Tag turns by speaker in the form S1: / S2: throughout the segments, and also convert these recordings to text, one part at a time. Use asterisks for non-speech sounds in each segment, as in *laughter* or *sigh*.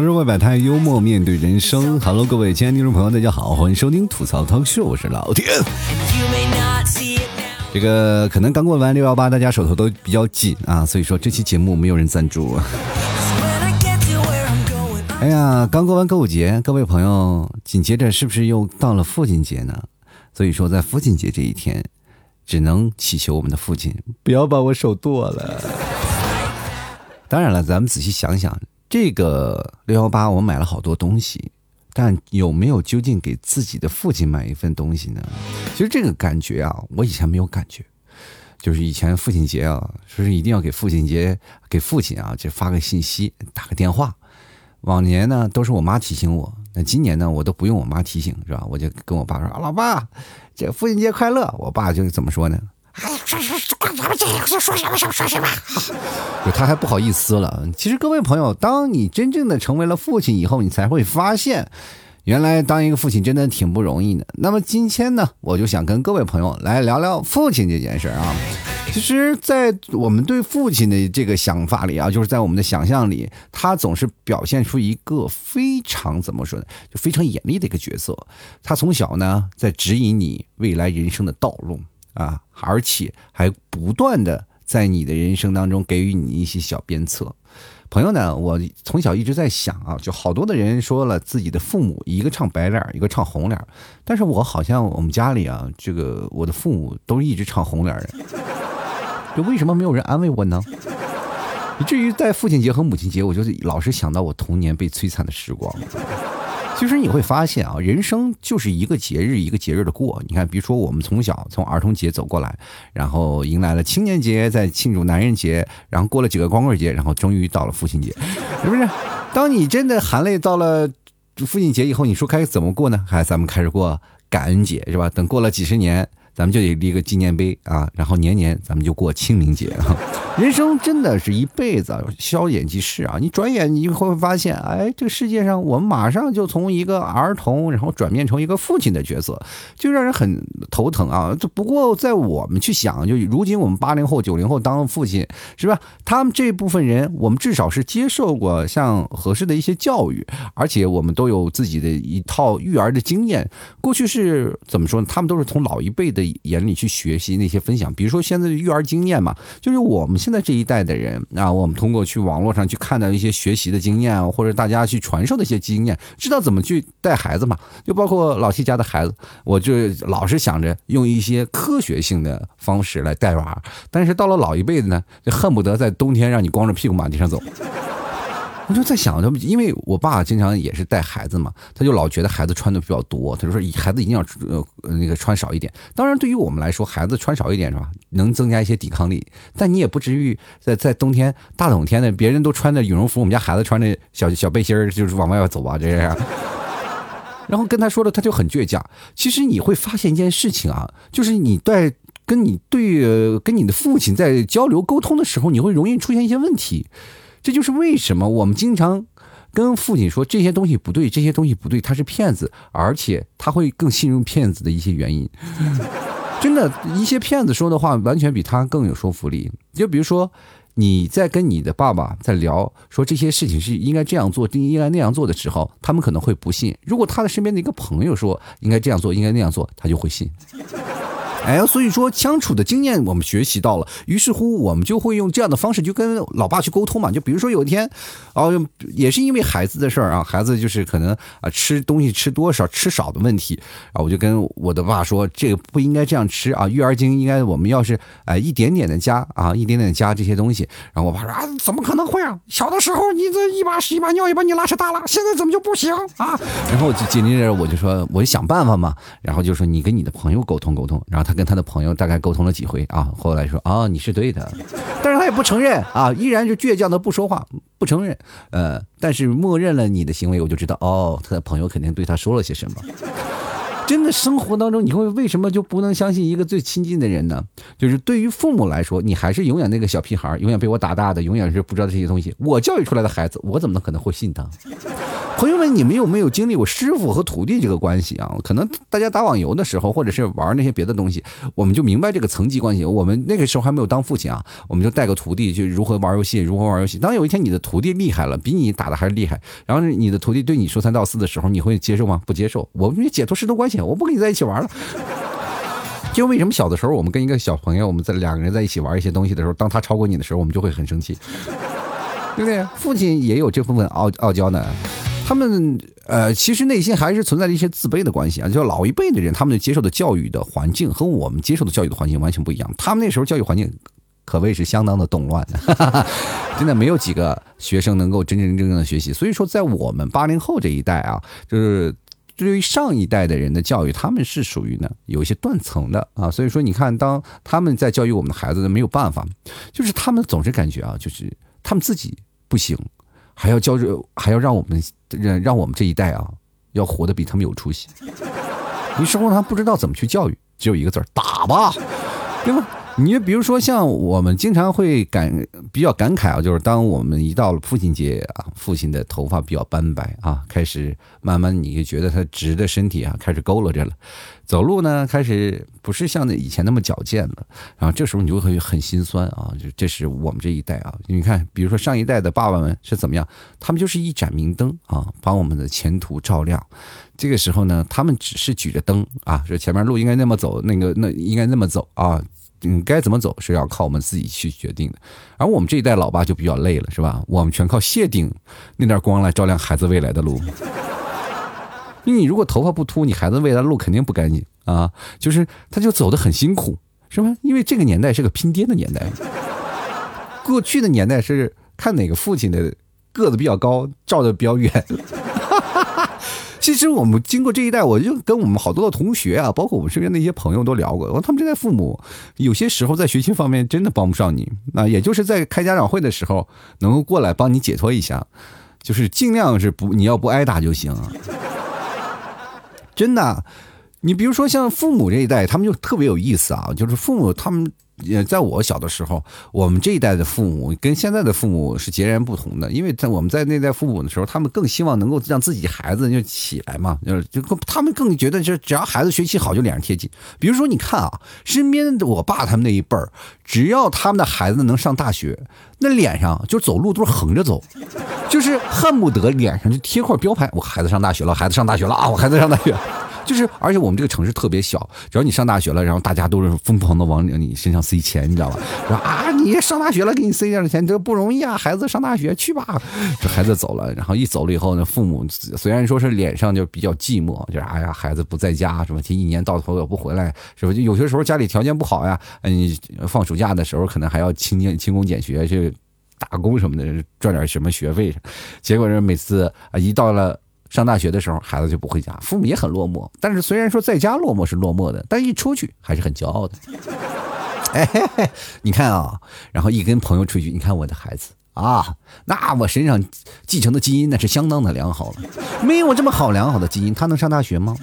S1: 吐槽社会百态，幽默面对人生。Hello，各位亲爱的听众朋友，大家好，欢迎收听吐槽汤秀，我是老田。这个可能刚过完六幺八，大家手头都比较紧啊，所以说这期节目没有人赞助。哎呀，刚过完购物节，各位朋友，紧接着是不是又到了父亲节呢？所以说，在父亲节这一天，只能祈求我们的父亲不要把我手剁了。当然了，咱们仔细想想。这个六幺八，我买了好多东西，但有没有究竟给自己的父亲买一份东西呢？其实这个感觉啊，我以前没有感觉，就是以前父亲节啊，说是一定要给父亲节给父亲啊，就发个信息，打个电话。往年呢都是我妈提醒我，那今年呢我都不用我妈提醒，是吧？我就跟我爸说啊：“老爸，这父亲节快乐。”我爸就怎么说呢？哎，说说管咱们这样说说什么说什么，就他还不好意思了。其实各位朋友，当你真正的成为了父亲以后，你才会发现，原来当一个父亲真的挺不容易的。那么今天呢，我就想跟各位朋友来聊聊父亲这件事啊。其实，在我们对父亲的这个想法里啊，就是在我们的想象里，他总是表现出一个非常怎么说呢，就非常严厉的一个角色。他从小呢，在指引你未来人生的道路。啊，而且还不断的在你的人生当中给予你一些小鞭策。朋友呢，我从小一直在想啊，就好多的人说了自己的父母一个唱白脸，一个唱红脸，但是我好像我们家里啊，这个我的父母都一直唱红脸的，就为什么没有人安慰我呢？以至于在父亲节和母亲节，我就老是想到我童年被摧残的时光。其实你会发现啊，人生就是一个节日一个节日的过。你看，比如说我们从小从儿童节走过来，然后迎来了青年节，在庆祝男人节，然后过了几个光棍节，然后终于到了父亲节，是不是？当你真的含泪到了父亲节以后，你说该怎么过呢？还咱们开始过感恩节，是吧？等过了几十年。咱们就得立个纪念碑啊，然后年年咱们就过清明节。*laughs* 人生真的是一辈子，消眼即逝啊！你转眼你会发现，哎，这个世界上我们马上就从一个儿童，然后转变成一个父亲的角色，就让人很头疼啊！这不过在我们去想，就如今我们八零后、九零后当父亲是吧？他们这部分人，我们至少是接受过像合适的一些教育，而且我们都有自己的一套育儿的经验。过去是怎么说呢？他们都是从老一辈的。眼里去学习那些分享，比如说现在的育儿经验嘛，就是我们现在这一代的人啊，我们通过去网络上去看到一些学习的经验，或者大家去传授的一些经验，知道怎么去带孩子嘛。就包括老七家的孩子，我就老是想着用一些科学性的方式来带娃，但是到了老一辈的呢，就恨不得在冬天让你光着屁股满地上走。我就在想，他们因为我爸经常也是带孩子嘛，他就老觉得孩子穿的比较多，他就说孩子一定要呃那个穿少一点。当然，对于我们来说，孩子穿少一点是吧，能增加一些抵抗力。但你也不至于在在冬天大冷天的，别人都穿着羽绒服，我们家孩子穿着小小背心儿就是往外走啊，这样。*laughs* 然后跟他说了，他就很倔强。其实你会发现一件事情啊，就是你在跟你对跟你的父亲在交流沟通的时候，你会容易出现一些问题。这就是为什么我们经常跟父亲说这些东西不对，这些东西不对，他是骗子，而且他会更信任骗子的一些原因。*laughs* 真的，一些骗子说的话完全比他更有说服力。就比如说，你在跟你的爸爸在聊说这些事情是应该这样做，应该那样做的时候，他们可能会不信。如果他的身边的一个朋友说应该这样做，应该那样做，他就会信。哎，所以说相处的经验我们学习到了，于是乎我们就会用这样的方式就跟老爸去沟通嘛。就比如说有一天，哦，也是因为孩子的事儿啊，孩子就是可能啊吃东西吃多少吃少的问题啊，我就跟我的爸说，这个不应该这样吃啊，育儿经应该我们要是哎一点点的加啊，一点点加这些东西。然后我爸说啊，怎么可能会啊？小的时候你这一把屎一把尿也把你拉扯大了，现在怎么就不行啊？*laughs* 然后紧接着我就说，我就想办法嘛。然后就说你跟你的朋友沟通沟通，然后他。他跟他的朋友大概沟通了几回啊，后来说啊你是对的，但是他也不承认啊，依然就倔强的不说话，不承认。呃，但是默认了你的行为，我就知道哦，他的朋友肯定对他说了些什么。真的生活当中，你会为什么就不能相信一个最亲近的人呢？就是对于父母来说，你还是永远那个小屁孩，永远被我打大的，永远是不知道这些东西。我教育出来的孩子，我怎么能可能会信他？朋友们，你们有没有经历过师傅和徒弟这个关系啊？可能大家打网游的时候，或者是玩那些别的东西，我们就明白这个层级关系。我们那个时候还没有当父亲啊，我们就带个徒弟就如何玩游戏，如何玩游戏。当有一天你的徒弟厉害了，比你打的还厉害，然后你的徒弟对你说三道四的时候，你会接受吗？不接受。我们解脱师徒关系，我不跟你在一起玩了。*laughs* 就为什么小的时候我们跟一个小朋友，我们在两个人在一起玩一些东西的时候，当他超过你的时候，我们就会很生气，*laughs* 对不对？父亲也有这部分傲傲娇呢。他们呃，其实内心还是存在着一些自卑的关系啊。就老一辈的人，他们接受的教育的环境和我们接受的教育的环境完全不一样。他们那时候教育环境可谓是相当的动乱，哈 *laughs* 哈真的没有几个学生能够真真正正的学习。所以说，在我们八零后这一代啊，就是对于上一代的人的教育，他们是属于呢有一些断层的啊。所以说，你看，当他们在教育我们的孩子，没有办法，就是他们总是感觉啊，就是他们自己不行。还要教着，还要让我们让我们这一代啊，要活得比他们有出息。你生活上不知道怎么去教育，只有一个字儿打吧，对吧？你就比如说，像我们经常会感比较感慨啊，就是当我们一到了父亲节啊，父亲的头发比较斑白啊，开始慢慢你就觉得他直的身体啊开始佝偻着了，走路呢开始不是像那以前那么矫健了，然后这时候你就会很心酸啊，就这是我们这一代啊，你看，比如说上一代的爸爸们是怎么样，他们就是一盏明灯啊，把我们的前途照亮，这个时候呢，他们只是举着灯啊，说前面路应该那么走，那个那应该那么走啊。嗯，该怎么走是要靠我们自己去决定的，而我们这一代老爸就比较累了，是吧？我们全靠谢顶那点光来照亮孩子未来的路。因为你如果头发不秃，你孩子未来的路肯定不干净啊，就是他就走得很辛苦，是吧？因为这个年代是个拼爹的年代，过去的年代是看哪个父亲的个子比较高，照的比较远。其实我们经过这一代，我就跟我们好多的同学啊，包括我们身边的一些朋友都聊过，他们这代父母有些时候在学习方面真的帮不上你，那也就是在开家长会的时候能够过来帮你解脱一下，就是尽量是不你要不挨打就行，真的。你比如说像父母这一代，他们就特别有意思啊，就是父母他们。也在我小的时候，我们这一代的父母跟现在的父母是截然不同的。因为在我们在那代父母的时候，他们更希望能够让自己孩子就起来嘛，就是就他们更觉得，就只要孩子学习好就脸上贴金。比如说，你看啊，身边的我爸他们那一辈儿，只要他们的孩子能上大学，那脸上就走路都是横着走，就是恨不得脸上就贴块标牌，我孩子上大学了，孩子上大学了啊，我孩子上大学。就是，而且我们这个城市特别小，只要你上大学了，然后大家都是疯狂的往你身上塞钱，你知道吧？说啊，你上大学了，给你塞点钱，这不容易啊！孩子上大学去吧。这孩子走了，然后一走了以后呢，父母虽然说是脸上就比较寂寞，就是哎呀，孩子不在家，什么这一年到头也不回来，是不？就有些时候家里条件不好呀，嗯，放暑假的时候可能还要勤俭勤工俭学去打工什么的，赚点什么学费。结果是每次啊，一到了。上大学的时候，孩子就不回家，父母也很落寞。但是虽然说在家落寞是落寞的，但一出去还是很骄傲的。*laughs* 哎，你看啊，然后一跟朋友出去，你看我的孩子啊，那我身上继承的基因那是相当的良好了。没有我这么好良好的基因，他能上大学吗？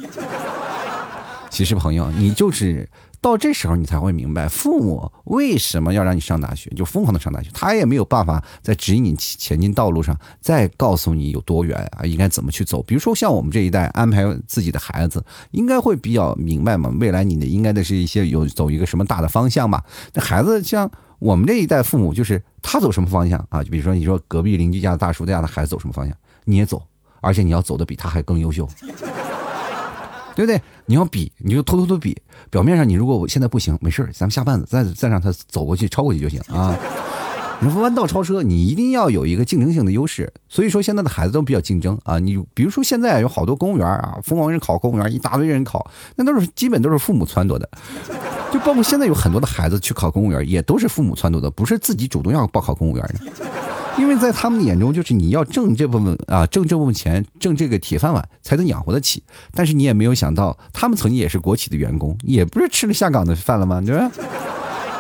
S1: 其实朋友，你就是。到这时候，你才会明白父母为什么要让你上大学，就疯狂的上大学。他也没有办法在指引你前进道路上，再告诉你有多远啊，应该怎么去走。比如说像我们这一代安排自己的孩子，应该会比较明白嘛。未来你的应该的是一些有走一个什么大的方向吧。那孩子像我们这一代父母，就是他走什么方向啊？就比如说你说隔壁邻居家的大叔家的孩子走什么方向，你也走，而且你要走的比他还更优秀。*laughs* 对不对？你要比，你就偷偷的比。表面上你如果我现在不行，没事咱们下绊子，再再让他走过去，超过去就行啊。*laughs* 你说弯道超车，你一定要有一个竞争性的优势。所以说现在的孩子都比较竞争啊。你比如说现在有好多公务员啊，疯狂人考公务员，一大堆人考，那都是基本都是父母撺掇的。就包括现在有很多的孩子去考公务员，也都是父母撺掇的，不是自己主动要报考公务员的。因为在他们眼中，就是你要挣这部分啊，挣这部分钱，挣这个铁饭碗才能养活得起。但是你也没有想到，他们曾经也是国企的员工，也不是吃了下岗的饭了吗？对吧？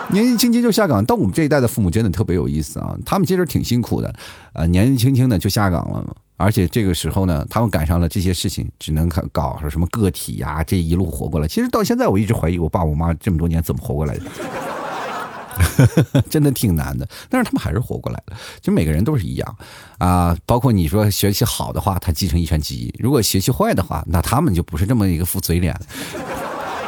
S1: 年纪轻轻就下岗，到我们这一代的父母真的特别有意思啊！他们其实挺辛苦的，啊，年纪轻轻的就下岗了，而且这个时候呢，他们赶上了这些事情，只能搞搞什么个体呀，这一路活过来。其实到现在，我一直怀疑我爸我妈这么多年怎么活过来的。*laughs* 真的挺难的。但是他们还是活过来了。就每个人都是一样啊，包括你说学习好的话，他继承遗传基因；如果学习坏的话，那他们就不是这么一个副嘴脸。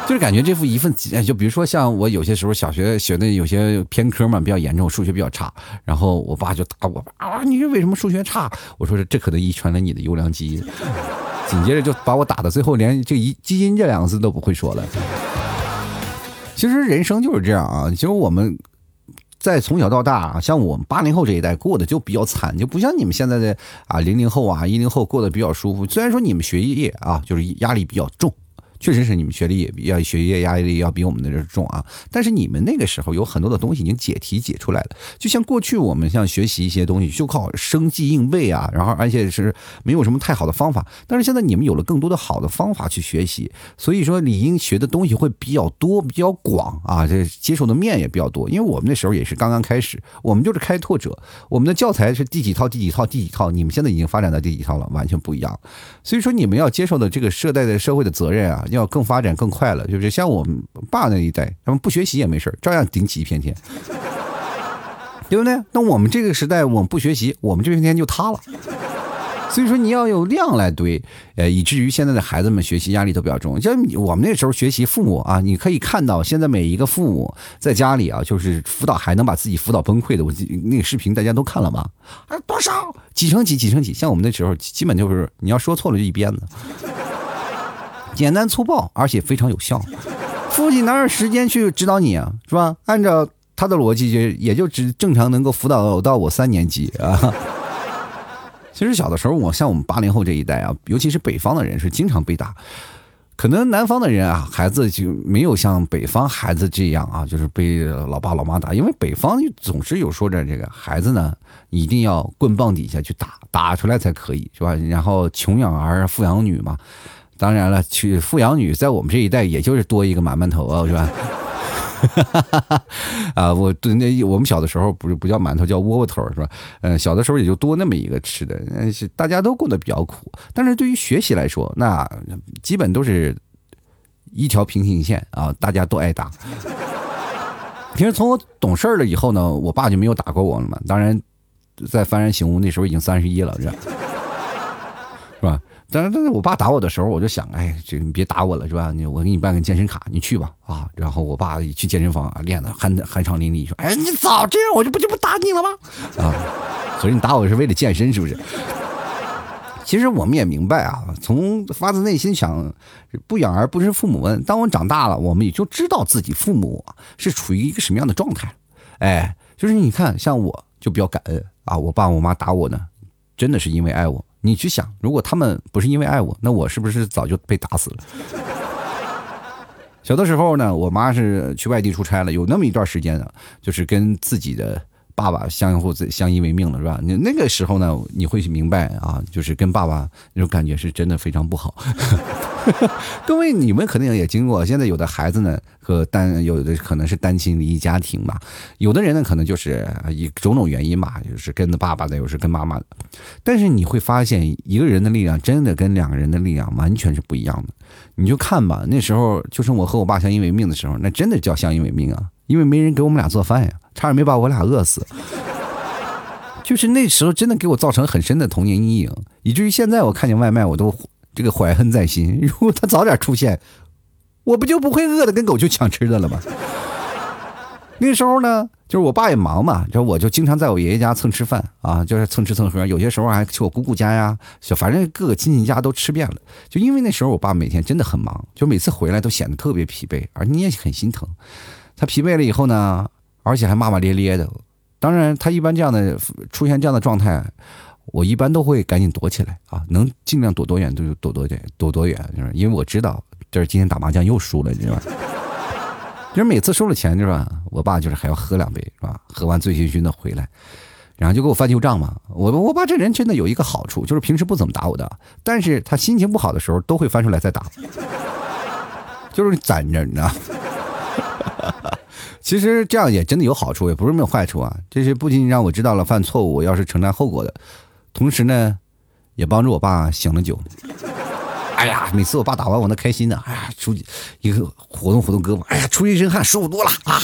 S1: 就是感觉这副一份，就比如说像我有些时候小学学的有些偏科嘛，比较严重，数学比较差，然后我爸就打我啊，你这为什么数学差？我说这可能遗传了你的优良基因。紧接着就把我打的最后连这一基因这两个字都不会说了。其实人生就是这样啊，其实我们在从小到大啊，像我们八零后这一代过得就比较惨，就不像你们现在的啊零零后啊一零后过得比较舒服。虽然说你们学业啊就是压力比较重。确实是你们学历也要学业压力要比我们的这重啊，但是你们那个时候有很多的东西已经解题解出来了，就像过去我们像学习一些东西就靠生记硬背啊，然后而且是没有什么太好的方法，但是现在你们有了更多的好的方法去学习，所以说理应学的东西会比较多比较广啊，这接受的面也比较多，因为我们那时候也是刚刚开始，我们就是开拓者，我们的教材是第几套第几套第几套，你们现在已经发展到第几套了，完全不一样，所以说你们要接受的这个社代的社会的责任啊。要更发展更快了，就是像我们爸那一代，他们不学习也没事照样顶起一片天，对不对？那我们这个时代，我们不学习，我们这片天就塌了。所以说，你要有量来堆，呃，以至于现在的孩子们学习压力都比较重。像我们那时候学习，父母啊，你可以看到，现在每一个父母在家里啊，就是辅导还能把自己辅导崩溃的，我那个视频大家都看了吗？啊，多少几成几几成几？像我们那时候，基本就是你要说错了就一鞭子。简单粗暴，而且非常有效。父亲哪有时间去指导你啊，是吧？按照他的逻辑，就也就只正常能够辅导到我三年级啊。其实小的时候，我像我们八零后这一代啊，尤其是北方的人是经常被打。可能南方的人啊，孩子就没有像北方孩子这样啊，就是被老爸老妈打。因为北方总是有说着这个孩子呢，一定要棍棒底下去打，打出来才可以，是吧？然后穷养儿，富养女嘛。当然了，娶富养女在我们这一代也就是多一个馒馒头啊，是吧？哈 *laughs* 啊，我对那我们小的时候不是不叫馒头，叫窝窝头，是吧？嗯，小的时候也就多那么一个吃的，是大家都过得比较苦。但是对于学习来说，那基本都是一条平行线啊，大家都挨打。其实从我懂事了以后呢，我爸就没有打过我了嘛。当然，在幡然醒悟那时候已经三十一了，是吧？但是，但是我爸打我的时候，我就想，哎，这你别打我了，是吧？你我给你办个健身卡，你去吧，啊！然后我爸去健身房练的酣酣畅淋漓，说，哎，你早这样，我就不就不打你了吗？啊！*laughs* 所以你打我是为了健身，是不是？其实我们也明白啊，从发自内心想，不养儿不知父母恩。当我长大了，我们也就知道自己父母是处于一个什么样的状态。哎，就是你看，像我就比较感恩啊，我爸我妈打我呢，真的是因为爱我。你去想，如果他们不是因为爱我，那我是不是早就被打死了？*laughs* 小的时候呢，我妈是去外地出差了，有那么一段时间呢，就是跟自己的。爸爸相互相依为命了，是吧？你那个时候呢，你会明白啊，就是跟爸爸那种感觉是真的非常不好。*laughs* 各位，你们肯定也经过。现在有的孩子呢，和单有的可能是单亲离异家庭嘛，有的人呢，可能就是以种种原因吧，就是跟着爸爸的，有时跟妈妈的。但是你会发现，一个人的力量真的跟两个人的力量完全是不一样的。你就看吧，那时候就剩我和我爸相依为命的时候，那真的叫相依为命啊，因为没人给我们俩做饭呀。差点没把我俩饿死，就是那时候真的给我造成很深的童年阴影，以至于现在我看见外卖我都这个怀恨在心。*laughs* 如果他早点出现，我不就不会饿的跟狗去抢吃的了吗？那时候呢，就是我爸也忙嘛，就我就经常在我爷爷家蹭吃饭啊，就是蹭吃蹭喝，有些时候还去我姑姑家呀，就反正各个亲戚家都吃遍了。就因为那时候我爸每天真的很忙，就每次回来都显得特别疲惫，而你也很心疼。他疲惫了以后呢？而且还骂骂咧咧的，当然，他一般这样的出现这样的状态，我一般都会赶紧躲起来啊，能尽量躲多远就躲多远，躲多远，就是因为我知道这是今天打麻将又输了，你知道吧？就是每次输了钱，是吧？我爸就是还要喝两杯，是吧？喝完醉醺醺的回来，然后就给我翻旧账嘛。我我爸这人真的有一个好处，就是平时不怎么打我的，但是他心情不好的时候都会翻出来再打，就是攒着，你知道。其实这样也真的有好处，也不是没有坏处啊。这是不仅让我知道了犯错误要是承担后果的，同时呢，也帮助我爸醒了酒。哎呀，每次我爸打完我那开心的，哎呀，出去一个活动活动胳膊，哎呀，出一身汗，舒服多了啊。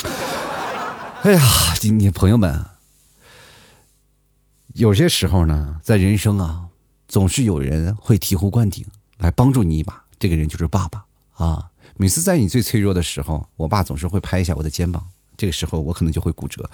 S1: 哎呀，今天朋友们，有些时候呢，在人生啊，总是有人会醍醐灌顶来帮助你一把，这个人就是爸爸啊。每次在你最脆弱的时候，我爸总是会拍一下我的肩膀，这个时候我可能就会骨折。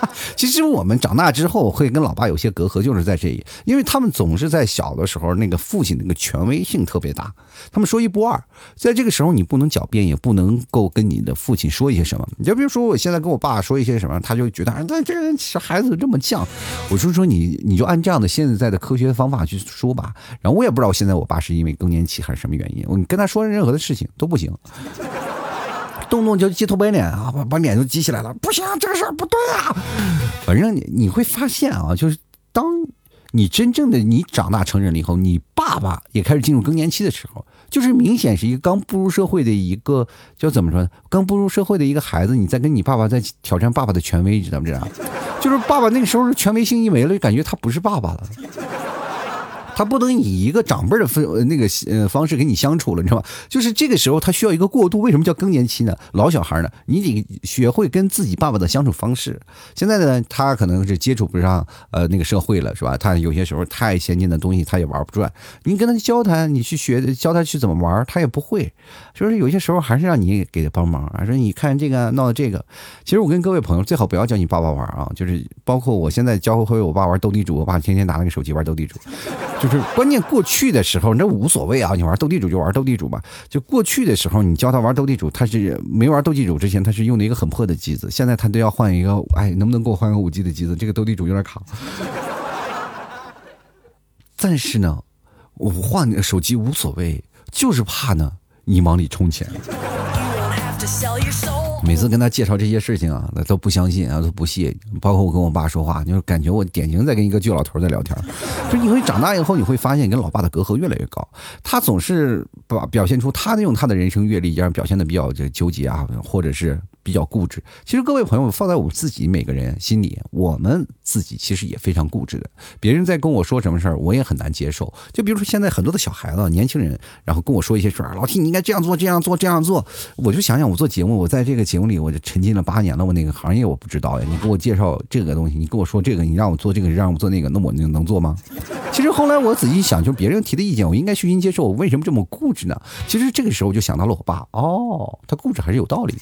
S1: *laughs* 其实我们长大之后会跟老爸有些隔阂，就是在这里，因为他们总是在小的时候，那个父亲那个权威性特别大，他们说一不二，在这个时候你不能狡辩，也不能够跟你的父亲说一些什么。你就比如说我现在跟我爸说一些什么，他就觉得啊，那这个小孩子这么犟，我就说你你就按这样的现在的科学方法去说吧。然后我也不知道现在我爸是因为更年期还是什么原因，我跟他说任何的事情都不行。动动就鸡头白脸啊，把把脸就激起来了，不行，这个事儿不对啊。反正你你会发现啊，就是当你真正的你长大成人了以后，你爸爸也开始进入更年期的时候，就是明显是一个刚步入社会的一个叫怎么说呢？刚步入社会的一个孩子，你在跟你爸爸在挑战爸爸的权威，你知道不知道？就是爸爸那个时候权威性一没了，就感觉他不是爸爸了。他不能以一个长辈的分那个呃方式跟你相处了，你知道吗？就是这个时候他需要一个过渡。为什么叫更年期呢？老小孩呢，你得学会跟自己爸爸的相处方式。现在呢，他可能是接触不上呃那个社会了，是吧？他有些时候太先进的东西他也玩不转。你跟他教他，你去学教他去怎么玩，他也不会。所以有些时候还是让你给他帮忙啊。说你看这个闹的这个，其实我跟各位朋友最好不要叫你爸爸玩啊。就是包括我现在教会我爸玩斗地主，我爸天天拿那个手机玩斗地主，就。是关键，过去的时候那无所谓啊，你玩斗地主就玩斗地主吧。就过去的时候，你教他玩斗地主，他是没玩斗地主之前，他是用的一个很破的机子。现在他都要换一个，哎，能不能给我换个五 G 的机子？这个斗地主有点卡。但是呢，我换手机无所谓，就是怕呢你往里充钱。每次跟他介绍这些事情啊，他都不相信啊，都不信。包括我跟我爸说话，就是感觉我典型在跟一个倔老头在聊天。就因为长大以后，你会发现跟老爸的隔阂越来越高。他总是把表现出他用他的人生阅历，让表现的比较这纠结啊，或者是。比较固执，其实各位朋友放在我们自己每个人心里，我们自己其实也非常固执的。别人在跟我说什么事儿，我也很难接受。就比如说现在很多的小孩子、年轻人，然后跟我说一些事儿，老 T 你应该这样做、这样做、这样做。我就想想，我做节目，我在这个节目里，我就沉浸了八年了，我哪个行业我不知道呀？你给我介绍这个东西，你跟我说这个，你让我做这个，让我做那个，那我能能做吗？其实后来我仔细想，就别人提的意见，我应该虚心接受。我为什么这么固执呢？其实这个时候我就想到了我爸，哦，他固执还是有道理。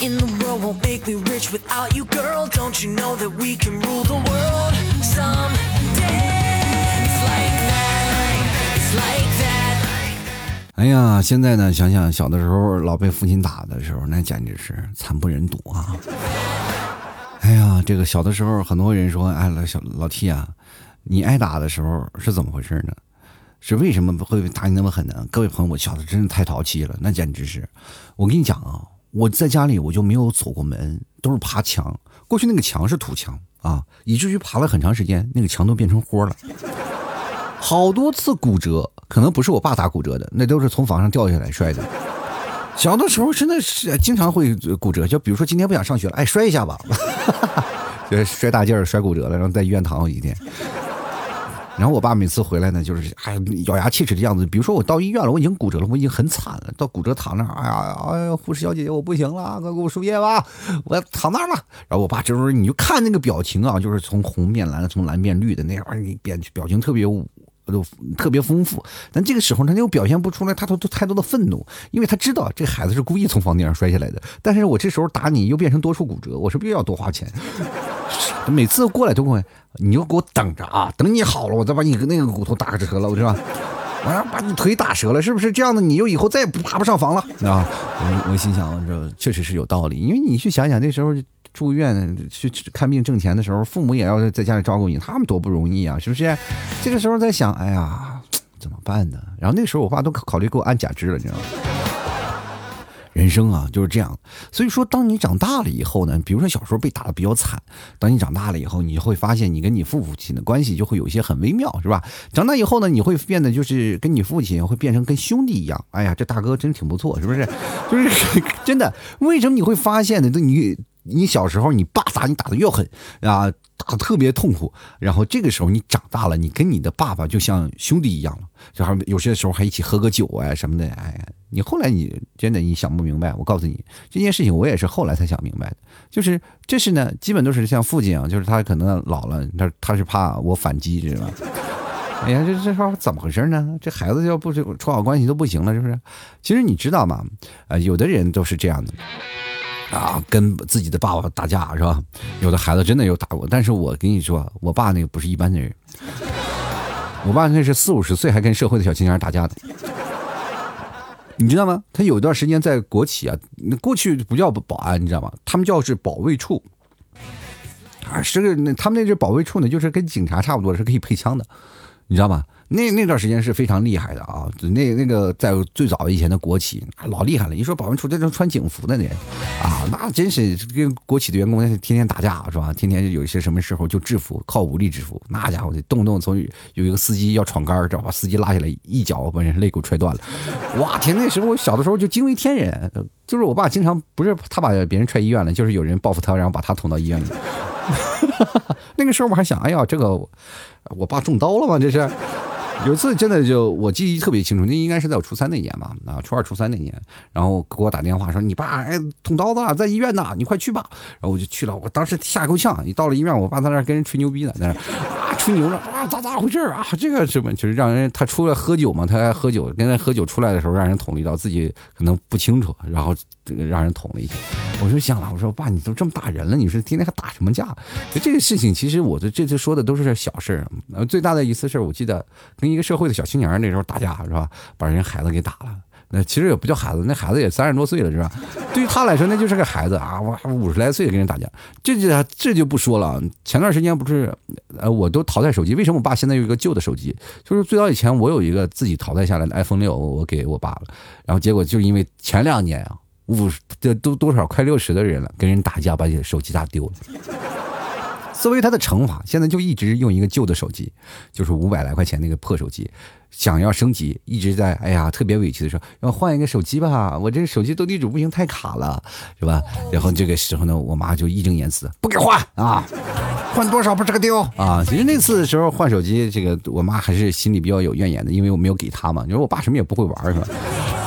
S2: In the world won't make me rich without you girl. Don't you know that we can rule the world? Someday it's like that it's like that. like that
S1: 哎呀现在呢想想小的时候老被父亲打的时候那简直是惨不忍睹啊。哎呀这个小的时候很多人说哎老老 t 啊你挨打的时候是怎么回事呢？是为什么会打你那么狠呢？各位朋友我小的真的太淘气了那简直是。我跟你讲啊我在家里我就没有走过门，都是爬墙。过去那个墙是土墙啊，以至于爬了很长时间，那个墙都变成豁了。好多次骨折，可能不是我爸打骨折的，那都是从房上掉下来摔的。小的时候真的是经常会骨折，就比如说今天不想上学了，哎，摔一下吧，*laughs* 就摔大劲儿摔骨折了，然后在医院躺好几天。然后我爸每次回来呢，就是哎咬牙切齿的样子。比如说我到医院了，我已经骨折了，我已经很惨了。到骨折躺那儿，哎呀，哎呀，护士小姐姐，我不行了，快给我输液吧，我躺那儿了。然后我爸这时候你就看那个表情啊，就是从红变蓝，从蓝变绿的那样，你表表情特别我就特别丰富。但这个时候他又表现不出来，他都太多的愤怒，因为他知道这孩子是故意从房顶上摔下来的。但是我这时候打你又变成多处骨折，我是不是又要多花钱？每次过来都问，你就给我等着啊！等你好了，我再把你那个骨头打折了，是吧？我要把你腿打折了，是不是这样的？你就以后再也不爬不上房了啊！我我心想，这确实是有道理，因为你去想想，那时候住院去看病挣钱的时候，父母也要在家里照顾你，他们多不容易啊，是不是？这个时候在想，哎呀，怎么办呢？然后那个时候，我爸都考虑给我安假肢了，你知道吗？人生啊就是这样，所以说，当你长大了以后呢，比如说小时候被打的比较惨，等你长大了以后，你会发现你跟你父父亲的关系就会有一些很微妙，是吧？长大以后呢，你会变得就是跟你父亲会变成跟兄弟一样。哎呀，这大哥真挺不错，是不是？就是 *laughs* 真的，为什么你会发现呢？这你你小时候你爸打你打的越狠啊，打的特别痛苦，然后这个时候你长大了，你跟你的爸爸就像兄弟一样了，然后有些时候还一起喝个酒啊什么的，哎，你后来你真的你想不明白，我告诉你这件事情，我也是后来才想明白的，就是这是呢，基本都是像父亲啊，就是他可能老了，他他是怕我反击，知道吗？*laughs* 哎呀，这这说怎么回事呢？这孩子要不处好关系都不行了，是不是？其实你知道吗？呃，有的人都是这样的。啊，跟自己的爸爸打架是吧？有的孩子真的有打过，但是我跟你说，我爸那个不是一般的人，我爸那是四五十岁还跟社会的小青年打架的，你知道吗？他有一段时间在国企啊，那过去不叫保安，你知道吗？他们叫是保卫处，啊，是个那他们那支保卫处呢，就是跟警察差不多，是可以配枪的，你知道吗？那那段时间是非常厉害的啊！那那个在最早以前的国企老厉害了。一说保安处，这都穿警服的人啊，那真是跟国企的员工天天打架是吧？天天有一些什么时候就制服，靠武力制服。那家伙的动不动从有一个司机要闯杆，知道吧司机拉下来一脚把人肋骨踹断了。哇天！那时候我小的时候就惊为天人，就是我爸经常不是他把别人踹医院了，就是有人报复他，然后把他捅到医院里。*laughs* 那个时候我还想，哎呀，这个我爸中刀了吗？这是。有次真的就我记忆特别清楚，那应该是在我初三那年吧，啊，初二初三那年，然后给我打电话说你爸哎捅刀子了，在医院呢，你快去吧。然后我就去了，我当时吓够呛，一到了医院，我爸在那跟人吹牛逼呢，在那啊吹牛了啊咋咋回事啊？这个什么就是让人他出来喝酒嘛，他还喝酒，跟他喝酒出来的时候让人捅了一刀，自己可能不清楚，然后让人捅了一下。我就想了，我说爸，你都这么大人了，你说天天还打什么架？就这个事情，其实我的这次说的都是小事儿，呃，最大的一次事儿，我记得跟一个社会的小青年那时候打架是吧，把人孩子给打了。那其实也不叫孩子，那孩子也三十多岁了是吧？对于他来说，那就是个孩子啊，我五十来岁跟人打架，这就这就不说了。前段时间不是，呃，我都淘汰手机，为什么我爸现在有一个旧的手机？就是最早以前我有一个自己淘汰下来的 iPhone 六，我给我爸了，然后结果就因为前两年啊。五十这都多少快六十的人了，跟人打架把手机打丢了。作为他的惩罚，现在就一直用一个旧的手机，就是五百来块钱那个破手机。想要升级，一直在哎呀特别委屈的说要换一个手机吧，我这个手机斗地主不行太卡了，是吧？然后这个时候呢，我妈就义正言辞不给换啊，换多少不是个丢啊。其实那次的时候换手机，这个我妈还是心里比较有怨言的，因为我没有给她嘛。你说我爸什么也不会玩是吧？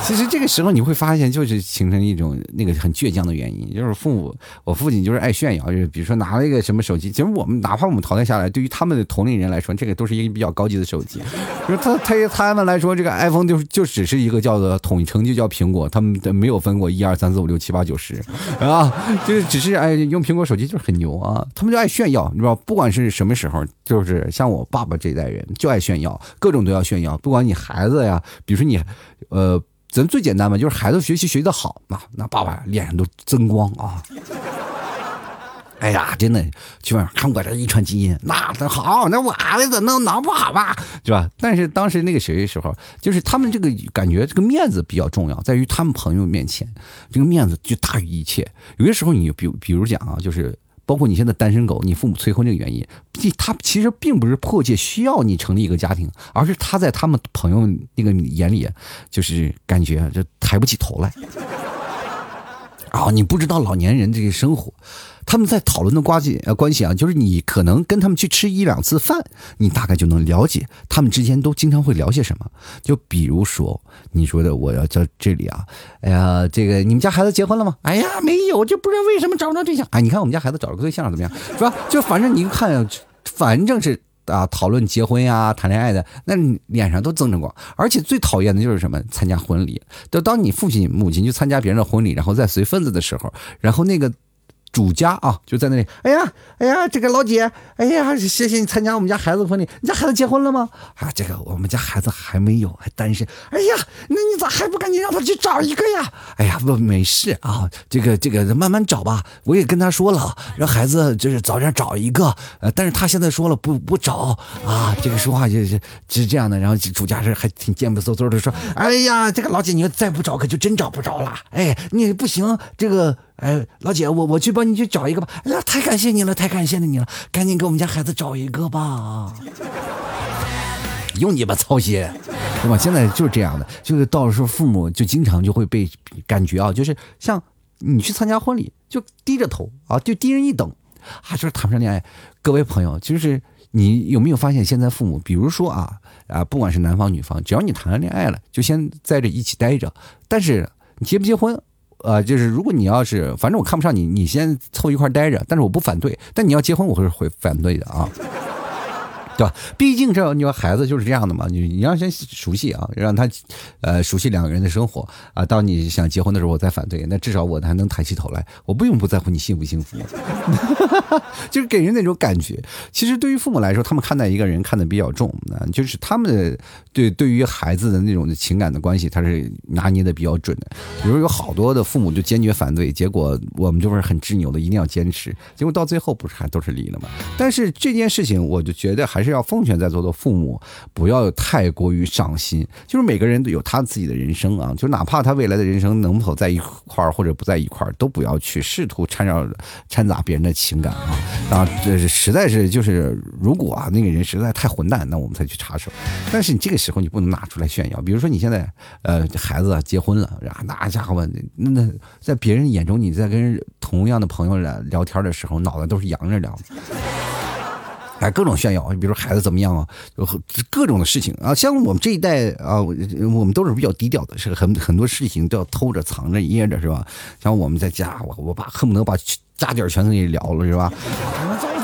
S1: 其实这个时候你会发现，就是形成一种那个很倔强的原因，就是父母，我父亲就是爱炫耀，就是比如说拿了一个什么手机，其实我们哪怕我们淘汰下来，对于他们的同龄人来说，这个都是一个比较高级的手机，就是他他。对他们来说，这个 iPhone 就就只是一个叫做统称，就叫苹果。他们没有分过一二三四五六七八九十，啊，就是只是哎，用苹果手机就是很牛啊。他们就爱炫耀，你知道，不管是什么时候，就是像我爸爸这一代人就爱炫耀，各种都要炫耀。不管你孩子呀，比如说你，呃，咱最简单嘛，就是孩子学习学习的好，那那爸爸脸上都增光啊。哎呀，真的，基本上看我这遗传基因，那好，那我儿子能能不好吧？是吧？但是当时那个谁的时候，就是他们这个感觉，这个面子比较重要，在于他们朋友面前，这个面子就大于一切。有些时候，你比比如讲啊，就是包括你现在单身狗，你父母催婚这个原因，他其实并不是迫切需要你成立一个家庭，而是他在他们朋友那个眼里，就是感觉这抬不起头来。啊，你不知道老年人这个生活。他们在讨论的关系呃关系啊，就是你可能跟他们去吃一两次饭，你大概就能了解他们之间都经常会聊些什么。就比如说你说的，我要在这里啊，哎呀，这个你们家孩子结婚了吗？哎呀，没有，就不知道为什么找不着对象。哎，你看我们家孩子找了个对象怎么样？是吧？就反正你看，反正是啊，讨论结婚呀、谈恋爱的，那脸上都增着光。而且最讨厌的就是什么？参加婚礼。就当你父亲母亲去参加别人的婚礼，然后再随份子的时候，然后那个。主家啊，就在那里。哎呀，哎呀，这个老姐，哎呀，谢谢你参加我们家孩子婚礼。你家孩子结婚了吗？啊，这个我们家孩子还没有，还单身。哎呀，那你咋还不赶紧让他去找一个呀？哎呀，不没事啊，这个这个慢慢找吧。我也跟他说了，让孩子就是早点找一个。呃，但是他现在说了不不找啊。这个说话就是是这样的。然后主家是还挺贱不嗖嗖的说，哎呀，这个老姐你要再不找，可就真找不着了。哎，你不行，这个。哎，老姐，我我去帮你去找一个吧。哎呀，太感谢你了，太感谢你了，赶紧给我们家孩子找一个吧。用你吧，操心，对吧？现在就是这样的，就是到时候父母就经常就会被感觉啊，就是像你去参加婚礼就低着头啊，就低人一等，啊，就是谈不上恋爱。各位朋友，就是你有没有发现，现在父母，比如说啊啊，不管是男方女方，只要你谈了恋爱了，就先在这一起待着。但是你结不结婚，呃，就是如果你要是，反正我看不上你，你先凑一块待着。但是我不反对，但你要结婚，我会会反对的啊。对吧？毕竟这你说孩子就是这样的嘛，你你要先熟悉啊，让他，呃，熟悉两个人的生活啊。当你想结婚的时候，我再反对，那至少我还能抬起头来，我不用不在乎你幸不幸福，*laughs* 就是给人那种感觉。其实对于父母来说，他们看待一个人看得比较重，啊，就是他们对对于孩子的那种情感的关系，他是拿捏的比较准的。比如有好多的父母就坚决反对，结果我们就是很执拗的一定要坚持，结果到最后不是还都是离了吗？但是这件事情，我就觉得还是。是要奉劝在座的父母，不要太过于上心。就是每个人都有他自己的人生啊，就哪怕他未来的人生能否在一块儿或者不在一块儿，都不要去试图掺扰掺杂别人的情感啊。啊，这是实在是就是，如果啊那个人实在太混蛋，那我们才去插手。但是你这个时候你不能拿出来炫耀。比如说你现在呃孩子结婚了，然后那家伙那那在别人眼中你在跟同样的朋友聊聊天的时候，脑袋都是扬着聊。哎，各种炫耀，你比如说孩子怎么样啊，各种的事情啊。像我们这一代啊，我们都是比较低调的，是很很多事情都要偷着藏着掖着，是吧？像我们在家，我我爸恨不得把家底儿全给你聊了，是吧？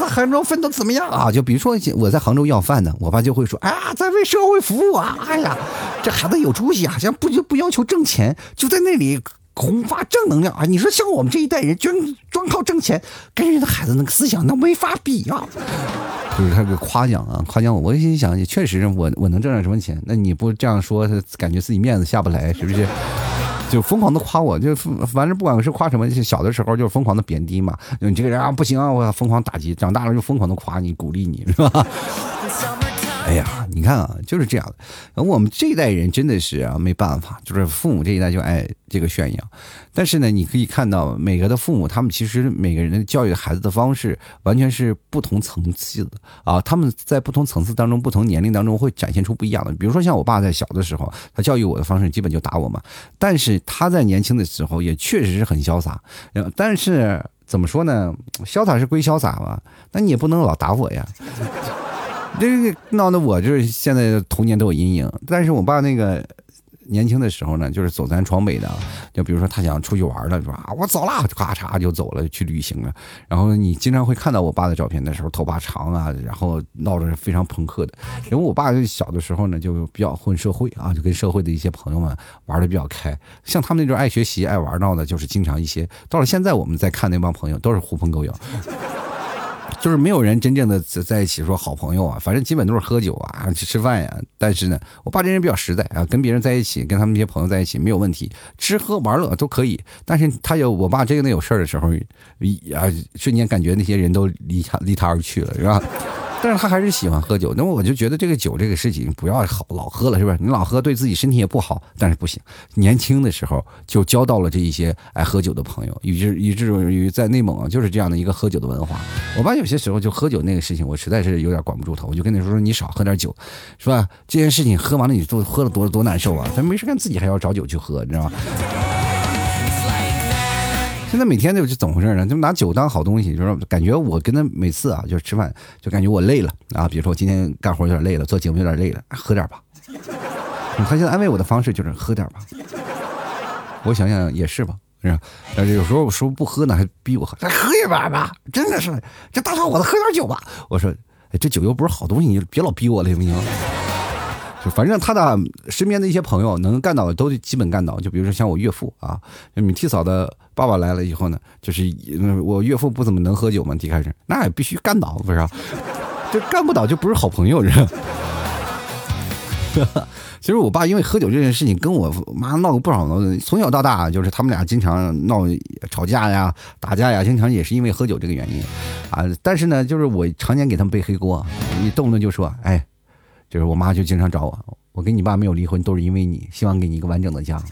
S1: 在杭州奋斗怎么样啊？就比如说我在杭州要饭呢，我爸就会说：“哎呀，在为社会服务啊！哎呀，这孩子有出息啊！像不就不要求挣钱，就在那里。”弘发正能量啊！你说像我们这一代人，专专靠挣钱，跟人家孩子那个思想那没法比啊！就是他个夸奖啊，夸奖我，我心想也，确实我我能挣点什么钱？那你不这样说，感觉自己面子下不来，是不是？就疯狂的夸我，就反正不管是夸什么，小的时候就疯狂的贬低嘛，你这个人啊不行啊，我要疯狂打击；长大了就疯狂的夸你，鼓励你，是吧？哎呀，你看啊，就是这样的。我们这一代人真的是啊，没办法，就是父母这一代就爱这个炫耀。但是呢，你可以看到每个的父母，他们其实每个人的教育孩子的方式完全是不同层次的啊。他们在不同层次当中、不同年龄当中会展现出不一样的。比如说像我爸在小的时候，他教育我的方式基本就打我嘛。但是他在年轻的时候也确实是很潇洒。但是怎么说呢？潇洒是归潇洒嘛，那你也不能老打我呀。这个闹得我就是现在童年都有阴影。但是我爸那个年轻的时候呢，就是走南闯北的，就比如说他想出去玩了，说啊我走了，咔嚓就走了去旅行了。然后你经常会看到我爸的照片，那时候头发长啊，然后闹着是非常朋克的。因为我爸小的时候呢，就比较混社会啊，就跟社会的一些朋友们玩的比较开。像他们那种爱学习、爱玩闹的，就是经常一些。到了现在，我们再看那帮朋友，都是狐朋狗友。就是没有人真正的在在一起说好朋友啊，反正基本都是喝酒啊，去 *laughs* 吃饭呀。但是呢，我爸这人比较实在啊，跟别人在一起，跟他们那些朋友在一起没有问题，吃喝玩乐都可以。但是他有我爸真的有事儿的时候，一啊，瞬间感觉那些人都离他离他而去了，是吧？但是他还是喜欢喝酒，那么我就觉得这个酒这个事情不要好老喝了，是不是？你老喝对自己身体也不好。但是不行，年轻的时候就交到了这一些爱喝酒的朋友，以致以至于在内蒙，就是这样的一个喝酒的文化。我爸有些时候就喝酒那个事情，我实在是有点管不住他，我就跟他说说你少喝点酒，是吧？这件事情喝完了你都喝了多多难受啊！咱没事干自己还要找酒去喝，你知道吗？现在每天就就怎么回事呢？就拿酒当好东西，就是感觉我跟他每次啊，就是吃饭就感觉我累了啊。比如说我今天干活有点累了，做节目有点累了，喝点吧。他现在安慰我的方式就是喝点吧。我想想也是吧，是吧？但是有时候我说不喝呢，还逼我喝，再喝一碗吧。真的是这大小伙子喝点酒吧。我说，这酒又不是好东西，你别老逼我了，行不行？就反正他的身边的一些朋友能干倒的都基本干倒。就比如说像我岳父啊，米替嫂的。爸爸来了以后呢，就是我岳父不怎么能喝酒嘛，一开始那也必须干倒，不是？*laughs* 就干不倒就不是好朋友，是。*laughs* 其实我爸因为喝酒这件事情跟我妈闹过不少矛盾，从小到大就是他们俩经常闹吵架呀、打架呀，经常也是因为喝酒这个原因啊。但是呢，就是我常年给他们背黑锅，你动不动就说，哎，就是我妈就经常找我，我跟你爸没有离婚都是因为你，希望给你一个完整的家。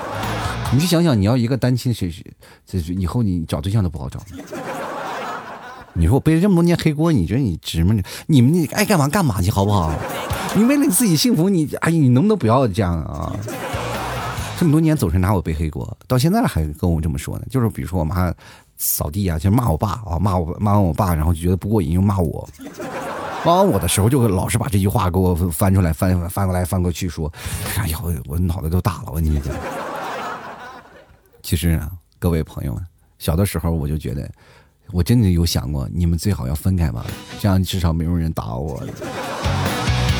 S1: *laughs* 你去想想，你要一个单亲，谁谁，这以后你找对象都不好找。你说我背了这么多年黑锅，你觉得你值吗？你们你爱干嘛干嘛去，好不好？你为了你自己幸福，你哎，你能不能不要这样啊？这么多年总是拿我背黑锅，到现在还跟我这么说呢。就是比如说我妈扫地啊，就骂我爸啊，骂我骂完我爸，然后就觉得不过瘾，又骂我。骂我的时候，就老是把这句话给我翻出来，翻翻过来翻过去说：“哎呀，我我脑袋都大了，我跟你讲。”其实啊，各位朋友们，小的时候我就觉得，我真的有想过，你们最好要分开吧，这样至少没有人打我。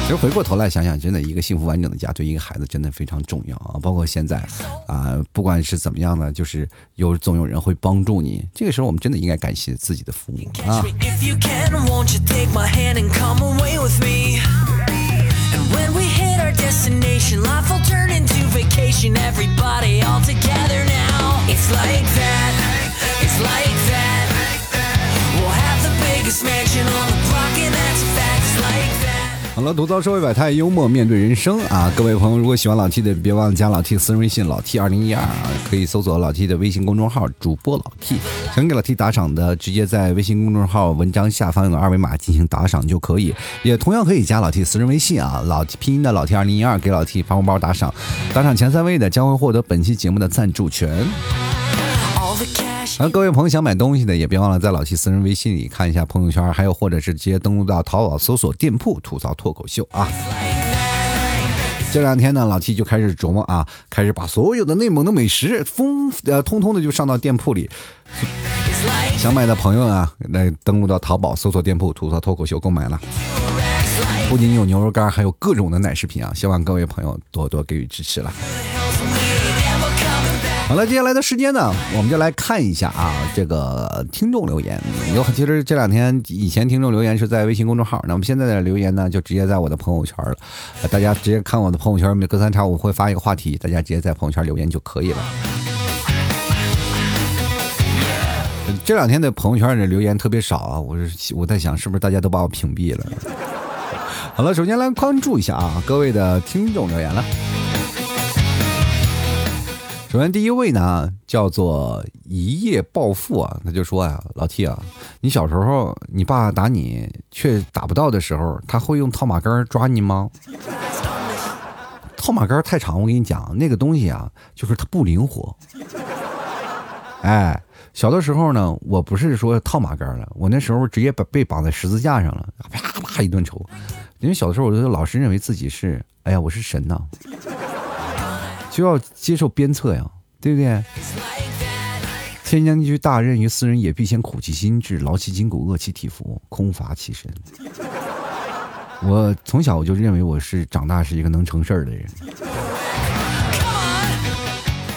S1: 其实回过头来想想，真的一个幸福完整的家对一个孩子真的非常重要啊！包括现在，啊，不管是怎么样的，就是有总有人会帮助你。这个时候，我们真的应该感谢自己的父母啊！好了，吐槽社会百态，幽默面对人生啊！各位朋友，如果喜欢老 T 的，别忘了加老 T 私人微信老 T 二零一二啊，可以搜索老 T 的微信公众号主播老 T。想给老 T 打赏的，直接在微信公众号文章下方有个二维码进行打赏就可以，也同样可以加老 T 私人微信啊，老 T 拼音的老 T 二零一二给老 T 发红包打赏，打赏前三位的将会获得本期节目的赞助权。啊，各位朋友想买东西的也别忘了在老七私人微信里看一下朋友圈，还有或者是直接登录到淘宝搜索店铺吐槽脱口秀啊。这两天呢，老七就开始琢磨啊，开始把所有的内蒙的美食丰呃通通的就上到店铺里。想买的朋友啊，来登录到淘宝搜索店铺吐槽脱口秀购买了。不仅有牛肉干，还有各种的奶食品啊，希望各位朋友多多给予支持了。好了，接下来的时间呢，我们就来看一下啊，这个听众留言。有其实这两天以前听众留言是在微信公众号，那么现在的留言呢，就直接在我的朋友圈了。大家直接看我的朋友圈，隔三差五会发一个话题，大家直接在朋友圈留言就可以了。这两天的朋友圈的留言特别少啊，我是我在想，是不是大家都把我屏蔽了？好了，首先来关注一下啊，各位的听众留言了。首先，第一位呢叫做一夜暴富啊，他就说啊，老 T 啊，你小时候你爸打你却打不到的时候，他会用套马杆抓你吗？套马杆太长，我跟你讲，那个东西啊，就是它不灵活。哎，小的时候呢，我不是说套马杆了，我那时候直接把被绑在十字架上了，啪啪一顿抽。因为小的时候我就老是认为自己是，哎呀，我是神呐。就要接受鞭策呀，对不对？天将军大任于斯人也，必先苦其心志，劳其筋骨，饿其体肤，空乏其身。我从小我就认为我是长大是一个能成事儿的人。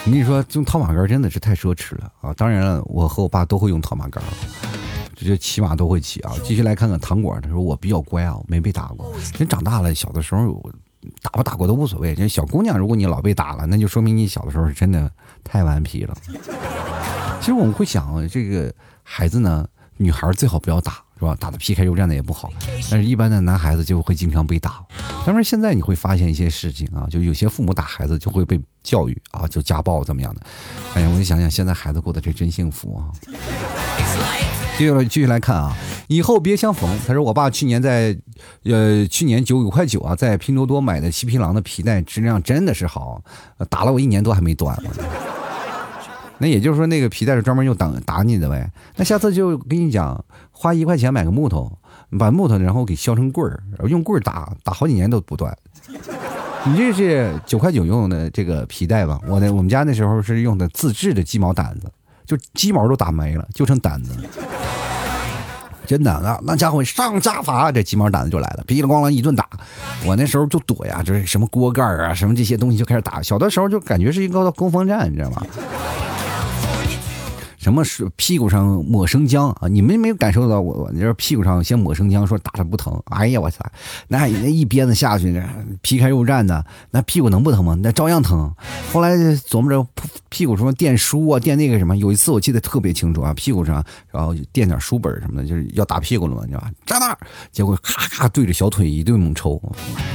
S1: 我跟你说，用套马杆真的是太奢侈了啊！当然了，我和我爸都会用套马杆，这就骑马都会骑啊。继续来看看糖果，他说我比较乖啊，没被打过。人长大了，小的时候。打不打过都无所谓。这小姑娘，如果你老被打了，那就说明你小的时候是真的太顽皮了。其实我们会想，这个孩子呢，女孩最好不要打，是吧？打的皮开肉绽的也不好。但是，一般的男孩子就会经常被打。当然，现在你会发现一些事情啊，就有些父母打孩子就会被教育啊，就家暴怎么样的。哎呀，我就想想，现在孩子过得这真幸福啊。接下来继续来看啊，以后别相逢。他说我爸去年在，呃，去年九九块九啊，在拼多多买的七匹狼的皮带，质量真的是好，打了我一年多还没断。那也就是说，那个皮带是专门用打打你的呗。那下次就跟你讲，花一块钱买个木头，把木头然后给削成棍儿，用棍儿打，打好几年都不断。你这是九块九用的这个皮带吧？我那我们家那时候是用的自制的鸡毛掸子。就鸡毛都打没了，就剩掸子了。真的，那那家伙上家法，这鸡毛掸子就来了，噼里咣啷一顿打。我那时候就躲呀，就是什么锅盖啊，什么这些东西就开始打。小的时候就感觉是一个攻防战，你知道吗？什么是屁股上抹生姜啊？你们没有感受到我我这屁股上先抹生姜，说打的不疼？哎呀，我操！那那一鞭子下去，那皮开肉绽的，那屁股能不疼吗？那照样疼。后来琢磨着屁股什么垫书啊，垫那个什么。有一次我记得特别清楚啊，屁股上然后垫点书本什么的，就是要打屁股了嘛，你知道吧？站那儿，结果咔咔对着小腿一顿猛抽。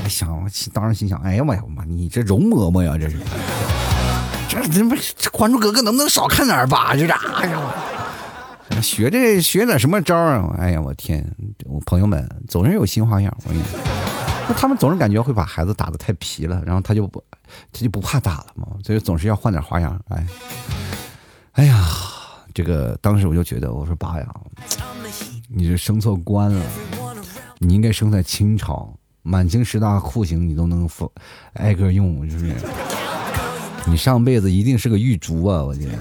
S1: 想，当时心想，哎呀妈呀妈，你这容嬷嬷呀，这是。这怎么《还珠格格》能不能少看点吧？就是哎呀，学这学点什么招啊？哎呀，我天！我朋友们总是有新花样。我跟你那他们总是感觉会把孩子打得太皮了，然后他就不，他就不怕打了嘛，所以总是要换点花样。哎，哎呀，这个当时我就觉得，我说爸呀，你这生错官了，你应该生在清朝，满清十大酷刑你都能挨个用，是不是？你上辈子一定是个狱卒啊，我觉得。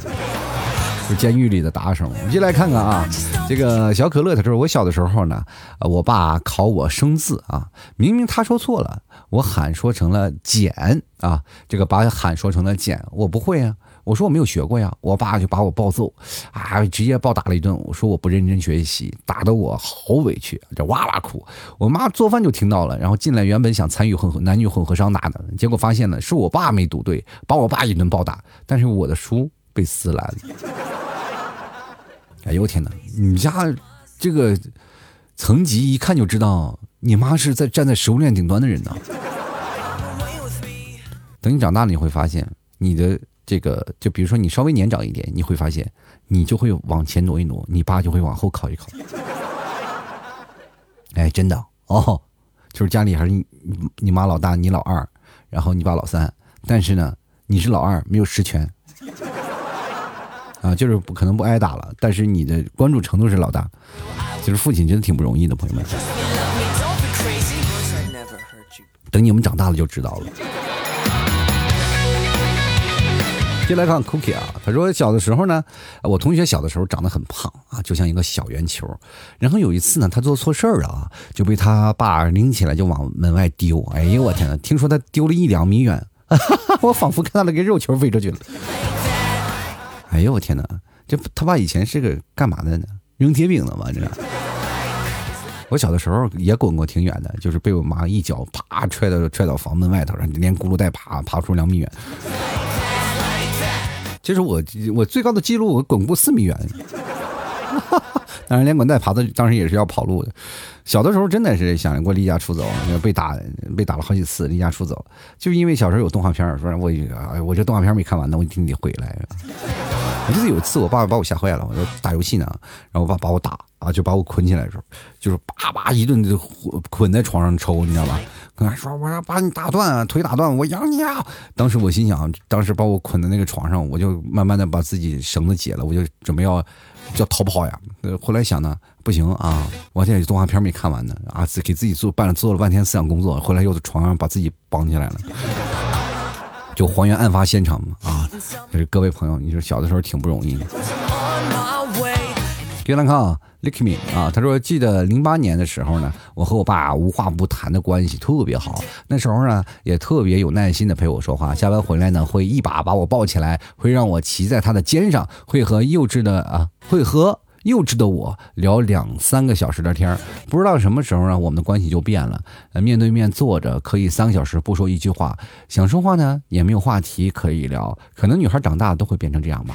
S1: 是监狱里的打手，我们就来看看啊，这个小可乐他说，我小的时候呢，我爸考我生字啊，明明他说错了，我喊说成了简啊，这个把喊说成了简，我不会啊，我说我没有学过呀，我爸就把我暴揍啊，直接暴打了一顿，我说我不认真学习，打得我好委屈，这哇哇哭，我妈做饭就听到了，然后进来原本想参与混合男女混合商打的，结果发现呢是我爸没读对，把我爸一顿暴打，但是我的书被撕烂了。哎呦天哪！你家这个层级一看就知道，你妈是在站在食物链顶端的人呢。等你长大了，你会发现，你的这个，就比如说你稍微年长一点，你会发现，你就会往前挪一挪，你爸就会往后靠一靠。哎，真的哦，就是家里还是你你妈老大，你老二，然后你爸老三，但是呢，你是老二，没有实权。啊，就是不可能不挨打了，但是你的关注程度是老大。就是父亲真的挺不容易的，朋友们。等你们长大了就知道了。接来看 Cookie 啊，他说小的时候呢，我同学小的时候长得很胖啊，就像一个小圆球。然后有一次呢，他做错事儿了啊，就被他爸拎起来就往门外丢。哎呦我天呐，听说他丢了一两米远，*laughs* 我仿佛看到了个肉球飞出去了。哎呦我天哪！这他爸以前是个干嘛的呢？扔铁饼的吗？这我小的时候也滚过挺远的，就是被我妈一脚啪踹到踹到房门外头，连轱辘带爬爬出两米远。其实我我最高的记录我滚过四米远，*laughs* 当然连滚带爬的，当时也是要跑路的。小的时候真的是想过离家出走，被打被打了好几次，离家出走，就因为小时候有动画片，说我哎我这动画片没看完呢，我一定得回来。我记得有一次，我爸爸把我吓坏了，我说打游戏呢，然后我爸把我打啊，就把我捆起来的时候，就是叭叭一顿就捆在床上抽，你知道吧？跟他说我要把你打断，腿打断，我养你啊！当时我心想，当时把我捆在那个床上，我就慢慢的把自己绳子解了，我就准备要要逃跑呀。呃后来想呢，不行啊，我现在动画片没看完呢啊，自给自己做办了做了半天思想工作，后来又在床上把自己绑起来了。就还原案发现场嘛啊！就是各位朋友，你说小的时候挺不容易的。给大家看啊，Look me 啊，他说记得零八年的时候呢，我和我爸无话不谈的关系特别好。那时候呢，也特别有耐心的陪我说话。下班回来呢，会一把把我抱起来，会让我骑在他的肩上，会和幼稚的啊，会和。幼稚的我聊两三个小时的天儿不知道什么时候呢，我们的关系就变了。面对面坐着可以三个小时不说一句话，想说话呢也没有话题可以聊。可能女孩长大都会变成这样吧？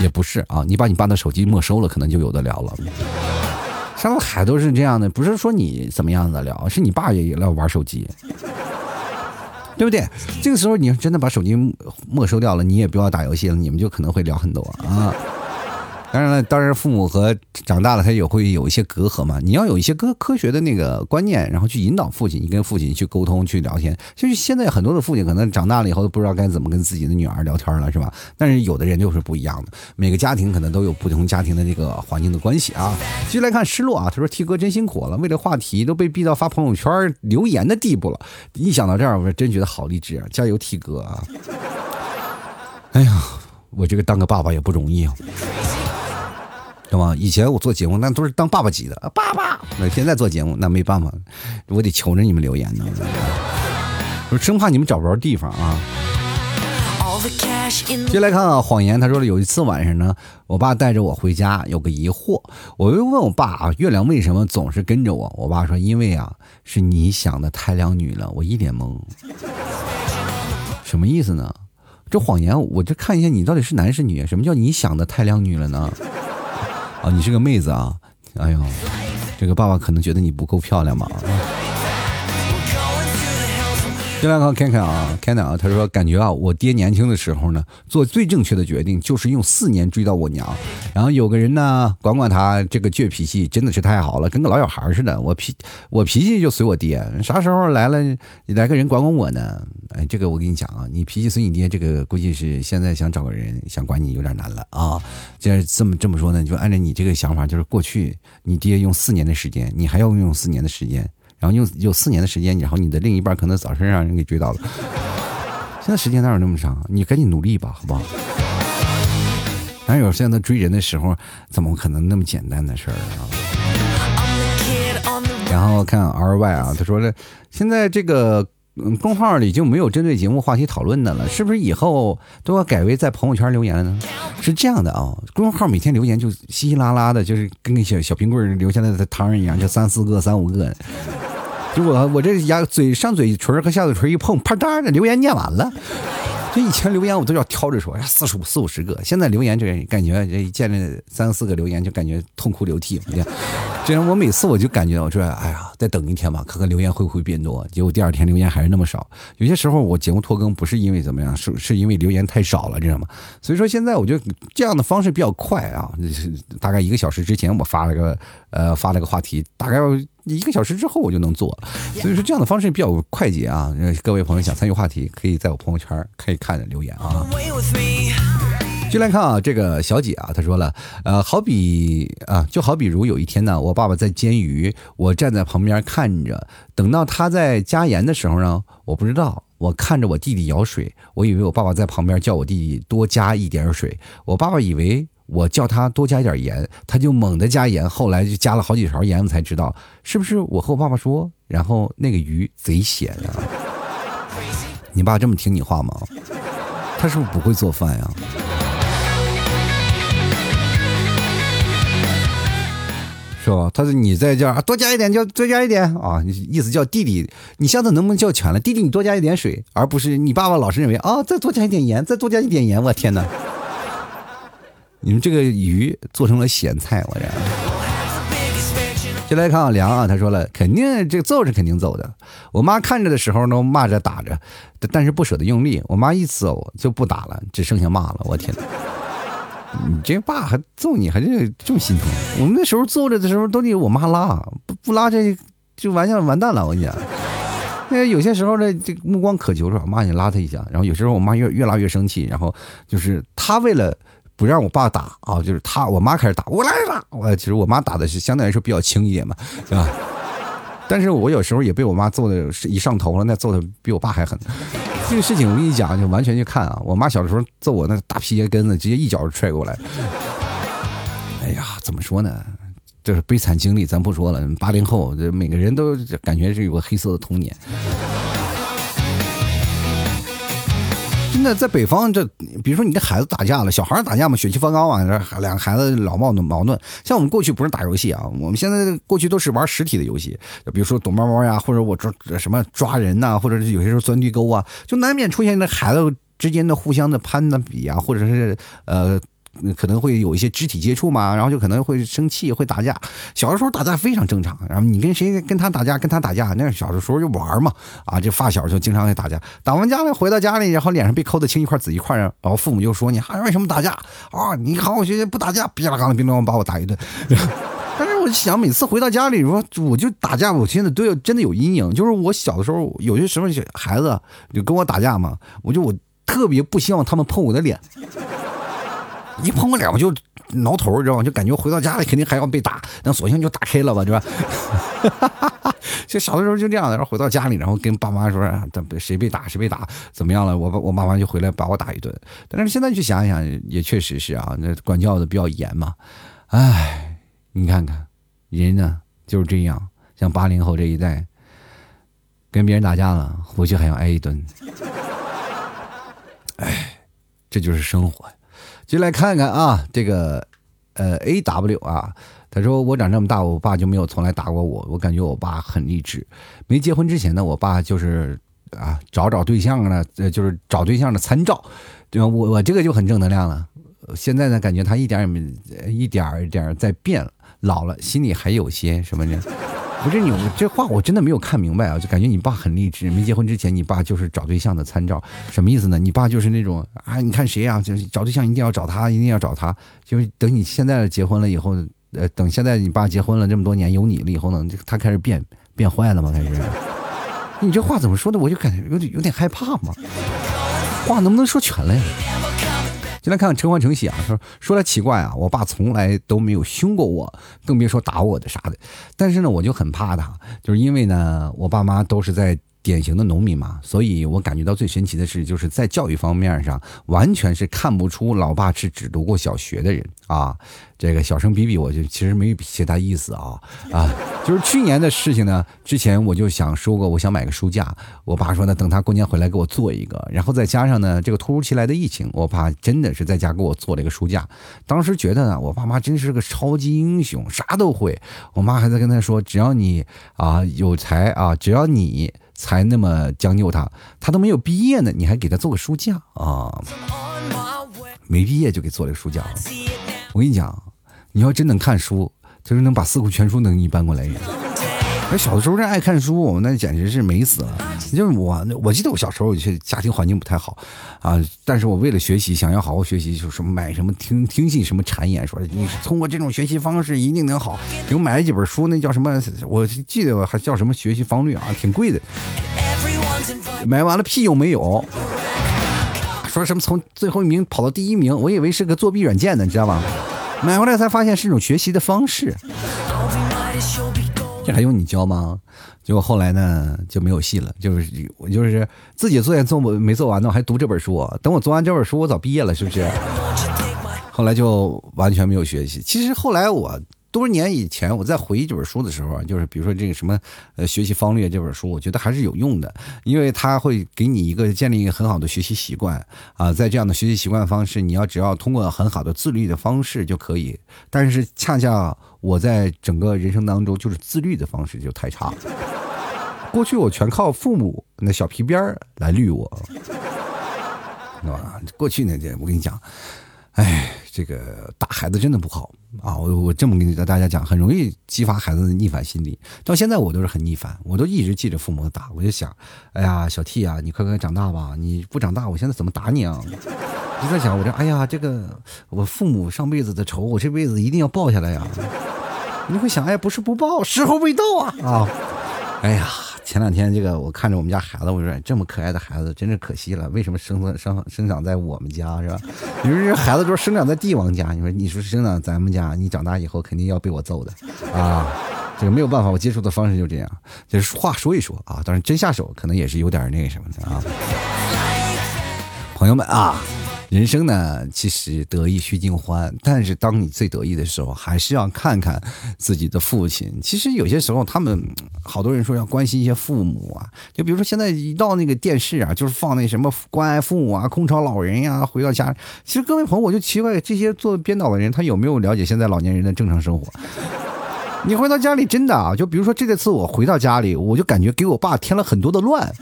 S1: 也不是啊，你把你爸的手机没收了，可能就有的聊了。上海都是这样的，不是说你怎么样的聊，是你爸也要玩手机，对不对？这个时候你真的把手机没收掉了，你也不要打游戏了，你们就可能会聊很多啊。当然了，当然父母和长大了他也会有一些隔阂嘛。你要有一些科科学的那个观念，然后去引导父亲，你跟父亲去沟通去聊天。就是现在很多的父亲可能长大了以后都不知道该怎么跟自己的女儿聊天了，是吧？但是有的人就是不一样的，每个家庭可能都有不同家庭的这个环境的关系啊。继续来看失落啊，他说 T 哥真辛苦了，为了话题都被逼到发朋友圈留言的地步了。一想到这儿，我真觉得好励志啊！加油，T 哥啊！哎呀，我这个当个爸爸也不容易啊。是吧？以前我做节目那都是当爸爸级的，爸爸。那现在做节目那没办法，我得求着你们留言呢，我生怕你们找不着地方啊。接来看啊，谎言。他说了，有一次晚上呢，我爸带着我回家，有个疑惑，我又问我爸啊，月亮为什么总是跟着我？我爸说，因为啊，是你想的太靓女了。我一脸懵，什么意思呢？这谎言，我这看一下你到底是男是女？什么叫你想的太靓女了呢？啊，你是个妹子啊！哎呦，这个爸爸可能觉得你不够漂亮吧？进来看看看啊，看看啊，他说感觉啊，我爹年轻的时候呢，做最正确的决定就是用四年追到我娘，然后有个人呢管管他这个倔脾气真的是太好了，跟个老小孩似的。我脾我脾气就随我爹，啥时候来了来个人管管我呢？哎，这个我跟你讲啊，你脾气随你爹，这个估计是现在想找个人想管你有点难了啊。既然这么这么说呢，就按照你这个想法，就是过去你爹用四年的时间，你还要用四年的时间。然后用有四年的时间，然后你的另一半可能早晨让人给追到了。现在时间哪有那么长？你赶紧努力吧，好不好？哪有现在追人的时候？怎么可能那么简单的事儿啊？然后看 R Y 啊，他说了，现在这个。嗯，公号里就没有针对节目话题讨论的了，是不是以后都要改为在朋友圈留言了呢？是这样的啊，公号每天留言就稀稀拉拉的，就是跟个小小冰棍留下来的汤一样，就三四个、三五个。结果我这牙嘴上嘴唇和下嘴唇一碰，啪嗒的留言念完了。这以前留言我都要挑着说，四十五四五十个，现在留言这感觉这一见着三四个留言就感觉痛哭流涕。这样我每次我就感觉我说，哎呀，再等一天吧，看看留言会不会变多。结果第二天留言还是那么少。有些时候我节目拖更不是因为怎么样，是 *laughs* 是因为留言太少了，知道吗？所以说现在我觉得这样的方式比较快啊，大概一个小时之前我发了个呃发了个话题，大概。一个小时之后我就能做，所以说这样的方式比较快捷啊。各位朋友想参与话题，可以在我朋友圈可以看留言啊。就来看啊，这个小姐啊，她说了，呃，好比啊，就好比如有一天呢，我爸爸在煎鱼，我站在旁边看着，等到他在加盐的时候呢，我不知道，我看着我弟弟舀水，我以为我爸爸在旁边叫我弟弟多加一点水，我爸爸以为。我叫他多加一点盐，他就猛地加盐，后来就加了好几勺盐，我才知道是不是我和我爸爸说，然后那个鱼贼咸啊！*laughs* 你爸这么听你话吗？他是不是不会做饭呀？是吧？他说你在这儿多加一点，就多加一点啊！意思叫弟弟，你下次能不能叫全了？弟弟，你多加一点水，而不是你爸爸老是认为啊，再多加一点盐，再多加一点盐，我天哪！你们这个鱼做成了咸菜，我这。就来看啊，梁啊，他说了，肯定这个揍是肯定揍的。我妈看着的时候呢，骂着打着，但是不舍得用力。我妈一走就不打了，只剩下骂了。我天！你这爸还揍你，还是这么心疼？我们那时候揍着的时候都得我妈拉，不不拉这就完完蛋了。我跟你讲，那有些时候呢，这目光渴求是吧？妈，你拉他一下。然后有时候我妈越越拉越生气，然后就是他为了。不让我爸打啊，就是他，我妈开始打，我来打。我其实我妈打的是相对来说比较轻一点嘛，对吧？*laughs* 但是我有时候也被我妈揍的，一上头了，那揍的比我爸还狠。这个事情我跟你讲，就完全去看啊。我妈小的时候揍我那大皮鞋跟子，直接一脚就踹过来。哎呀，怎么说呢？就是悲惨经历，咱不说了。八零后，这每个人都感觉是有个黑色的童年。那在北方，这比如说你跟孩子打架了，小孩打架嘛，血气方刚嘛，这两个孩子老矛盾矛盾。像我们过去不是打游戏啊，我们现在过去都是玩实体的游戏，比如说躲猫猫呀，或者我抓什么抓人呐，或者是有些时候钻地沟啊，就难免出现那孩子之间的互相的攀的比啊，或者是呃。可能会有一些肢体接触嘛，然后就可能会生气，会打架。小的时候打架非常正常。然后你跟谁跟他打架，跟他打架，那小的时候就玩嘛，啊，这发小就经常会打架。打完架了回到家里，然后脸上被抠的青一块紫一块，然后父母就说你还为什么打架啊？你好好学习不打架，哔啦嘎啦哔啦把我打一顿。*laughs* 但是我想每次回到家里说我就打架，我现在都有真的有阴影。就是我小的时候有些时候孩子就跟我打架嘛，我就我特别不希望他们碰我的脸。一碰我脸我就挠头，知道吗？就感觉回到家里肯定还要被打，那索性就打开了吧，对吧？*laughs* 就小的时候就这样的，然后回到家里，然后跟爸妈说，啊谁被打谁被打，怎么样了？我我妈妈就回来把我打一顿。但是现在去想一想，也确实是啊，那管教的比较严嘛。唉，你看看人呢就是这样，像八零后这一代，跟别人打架了，回去还要挨一顿。唉，这就是生活。进来看看啊，这个，呃，A W 啊，他说我长这么大，我爸就没有从来打过我，我感觉我爸很励志。没结婚之前呢，我爸就是啊，找找对象呢，呃，就是找对象的参照，对吧？我我这个就很正能量了。现在呢，感觉他一点也没一点一点在变，老了，心里还有些什么呢？不是你这话我真的没有看明白啊，就感觉你爸很励志。没结婚之前，你爸就是找对象的参照，什么意思呢？你爸就是那种啊，你看谁啊，就是找对象一定要找他，一定要找他。就是等你现在结婚了以后，呃，等现在你爸结婚了这么多年有你了以后呢，他开始变变坏了吗？开始？你这话怎么说的？我就感觉有点有点害怕嘛。话能不能说全了呀？就来看看陈欢成喜啊，说说来奇怪啊，我爸从来都没有凶过我，更别说打我的啥的。但是呢，我就很怕他，就是因为呢，我爸妈都是在。典型的农民嘛，所以我感觉到最神奇的是，就是在教育方面上，完全是看不出老爸是只读过小学的人啊。这个小声比比，我就其实没其他意思啊啊，就是去年的事情呢。之前我就想说过，我想买个书架，我爸说呢，等他过年回来给我做一个。然后再加上呢，这个突如其来的疫情，我爸真的是在家给我做了一个书架。当时觉得呢，我爸妈真是个超级英雄，啥都会。我妈还在跟他说，只要你啊有才啊，只要你。才那么将就他，他都没有毕业呢，你还给他做个书架啊？没毕业就给做了个书架。我跟你讲，你要真能看书，就是能把四库全书能给你搬过来。那小的时候这爱看书，那简直是美死了。就是我，我记得我小时候有些家庭环境不太好啊，但是我为了学习，想要好好学习，就什么买什么听听信什么谗言，说你通过这种学习方式一定能好。又买了几本书，那叫什么？我记得还叫什么学习方略啊，挺贵的。买完了屁用没有，说什么从最后一名跑到第一名，我以为是个作弊软件呢，你知道吧？买回来才发现是一种学习的方式。这还用你教吗？结果后来呢就没有戏了，就是我就是自己作业做没做完呢，我还读这本书。等我做完这本书，我早毕业了，是不是？后来就完全没有学习。其实后来我多年以前我在回忆这本书的时候，就是比如说这个什么呃学习方略这本书，我觉得还是有用的，因为它会给你一个建立一个很好的学习习惯啊。在这样的学习习惯方式，你要只要通过很好的自律的方式就可以。但是恰恰。我在整个人生当中，就是自律的方式就太差了。过去我全靠父母那小皮鞭儿来律我，是吧？过去那这我跟你讲，哎，这个打孩子真的不好啊！我我这么跟大家讲，很容易激发孩子的逆反心理。到现在我都是很逆反，我都一直记着父母的打。我就想，哎呀，小 T 啊，你快快长大吧！你不长大，我现在怎么打你啊？就在想，我这哎呀，这个我父母上辈子的仇，我这辈子一定要报下来呀！你会想，哎，不是不报，时候未到啊！啊，哎呀，前两天这个我看着我们家孩子，我说这么可爱的孩子，真是可惜了。为什么生生生长在我们家是吧？你说这孩子都是生长在帝王家，你说你说生长咱们家，你长大以后肯定要被我揍的啊！这个没有办法，我接触的方式就这样，就是话说一说啊，当然真下手可能也是有点那个什么的啊，朋友们啊。人生呢，其实得意须尽欢，但是当你最得意的时候，还是要看看自己的父亲。其实有些时候，他们好多人说要关心一些父母啊，就比如说现在一到那个电视啊，就是放那什么关爱父母啊、空巢老人呀，回到家。其实各位朋友，我就奇怪，这些做编导的人，他有没有了解现在老年人的正常生活？你回到家里真的啊，就比如说这次我回到家里，我就感觉给我爸添了很多的乱。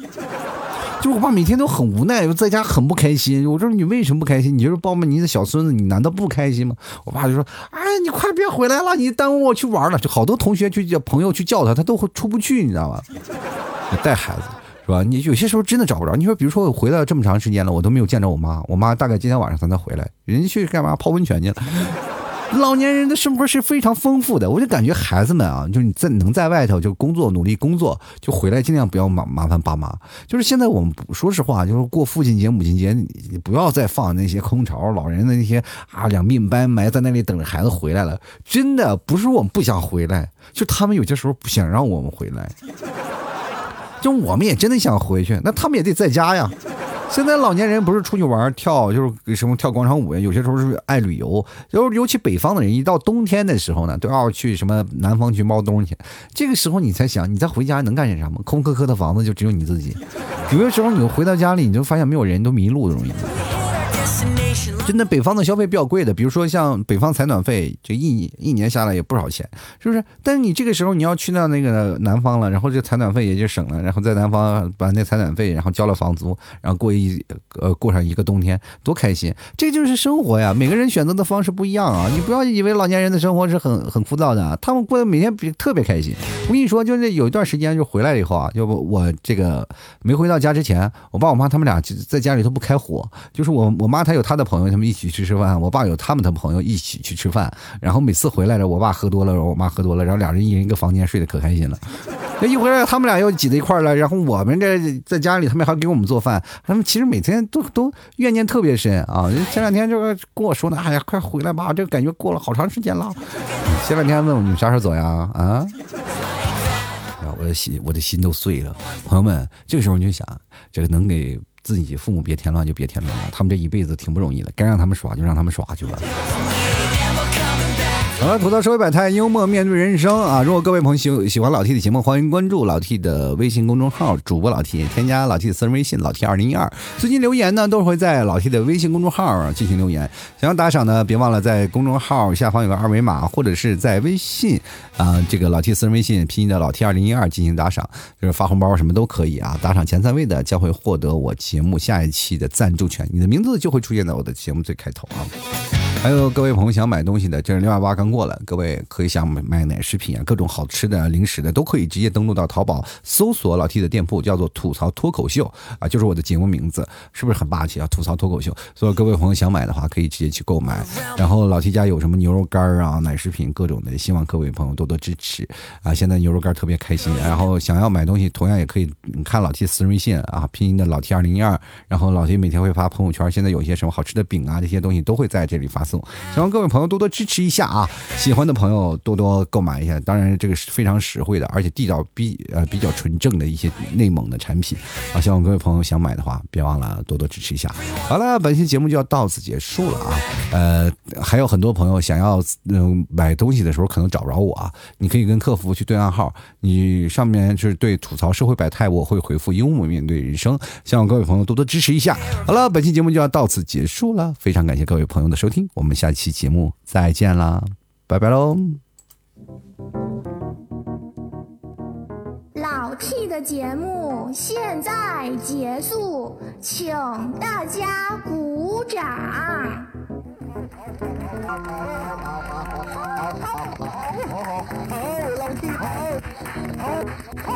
S1: 就我爸每天都很无奈，在家很不开心。我说你为什么不开心？你就是抱抱你的小孙子，你难道不开心吗？我爸就说：“哎，你快别回来了，你耽误我去玩了。”就好多同学去叫朋友去叫他，他都会出不去，你知道吗？带孩子是吧？你有些时候真的找不着。你说，比如说我回来这么长时间了，我都没有见着我妈，我妈大概今天晚上才能回来，人家去干嘛？泡温泉去了。老年人的生活是非常丰富的，我就感觉孩子们啊，就是你在能在外头就工作努力工作，就回来尽量不要麻麻烦爸妈。就是现在我们说实话，就是过父亲节、母亲节，你不要再放那些空巢老人的那些啊两鬓斑埋在那里等着孩子回来了。真的不是我们不想回来，就他们有些时候不想让我们回来。就我们也真的想回去，那他们也得在家呀。现在老年人不是出去玩跳，就是什么跳广场舞呀。有些时候是爱旅游，尤尤其北方的人，一到冬天的时候呢，都要去什么南方去猫冬去。这个时候你才想，你再回家能干些什么？空壳壳的房子就只有你自己。有些时候你回到家里，你就发现没有人，都迷路的容易。真的，北方的消费比较贵的，比如说像北方采暖费，这一一年下来也不少钱，是不是？但是你这个时候你要去到那个南方了，然后这采暖费也就省了，然后在南方把那采暖费，然后交了房租，然后过一呃过上一个冬天，多开心！这就是生活呀，每个人选择的方式不一样啊，你不要以为老年人的生活是很很枯燥的，他们过得每天比特别开心。我跟你说，就是有一段时间就回来以后啊，要不我这个没回到家之前，我爸我妈他们俩就在家里头不开火，就是我我妈她有她的朋友，他们一起去吃饭，我爸有他们的朋友一起去吃饭，然后每次回来了，我爸喝多了，我妈喝多了，然后俩人一人一个房间睡得可开心了。那一回来，他们俩又挤在一块了，然后我们这在家里，他们还给我们做饭，他们其实每天都都怨念特别深啊。前两天就跟我说呢，哎呀，快回来吧，这个感觉过了好长时间了。前两天问我你啥时候走呀？啊？我的心，我的心都碎了。朋友们，这个时候你就想，这个能给自己父母别添乱就别添乱了，他们这一辈子挺不容易的，该让他们耍就让他们耍去吧。好了，吐槽社会百态，幽默面对人生啊！如果各位朋友喜喜欢老 T 的节目，欢迎关注老 T 的微信公众号，主播老 T，添加老 T 的私人微信老 T 二零一二。最近留言呢，都会在老 T 的微信公众号进行留言。想要打赏呢，别忘了在公众号下方有个二维码，或者是在微信啊，这个老 T 私人微信拼音的老 T 二零一二进行打赏，就是发红包什么都可以啊。打赏前三位的将会获得我节目下一期的赞助权，你的名字就会出现在我的节目最开头啊。还有各位朋友想买东西的，这是六二八刚过了，各位可以想买奶食品啊，各种好吃的、零食的都可以直接登录到淘宝搜索老 T 的店铺，叫做吐槽脱口秀啊，就是我的节目名字，是不是很霸气啊？吐槽脱口秀，所以各位朋友想买的话，可以直接去购买。然后老 T 家有什么牛肉干啊、奶食品各种的，希望各位朋友多多支持啊！现在牛肉干特别开心，然后想要买东西，同样也可以看老 T 私人微信啊，拼音的老 T 二零一二，然后老 T 每天会发朋友圈，现在有些什么好吃的饼啊，这些东西都会在这里发。发送希望各位朋友多多支持一下啊！喜欢的朋友多多购买一下。当然，这个是非常实惠的，而且地道比呃比较纯正的一些内蒙的产品啊！希望各位朋友想买的话，别忘了多多支持一下。好了，本期节目就要到此结束了啊！呃，还有很多朋友想要嗯买东西的时候可能找不着我啊，你可以跟客服去对暗号，你上面就是对吐槽社会百态，我会回复幽默面对人生。希望各位朋友多多支持一下。好了，本期节目就要到此结束了，非常感谢各位朋友的收听。我们下期节目再见啦，拜拜喽！
S3: 老 T 的节目现在结束，请大家鼓掌。好，好，老 T 好，好，好，好，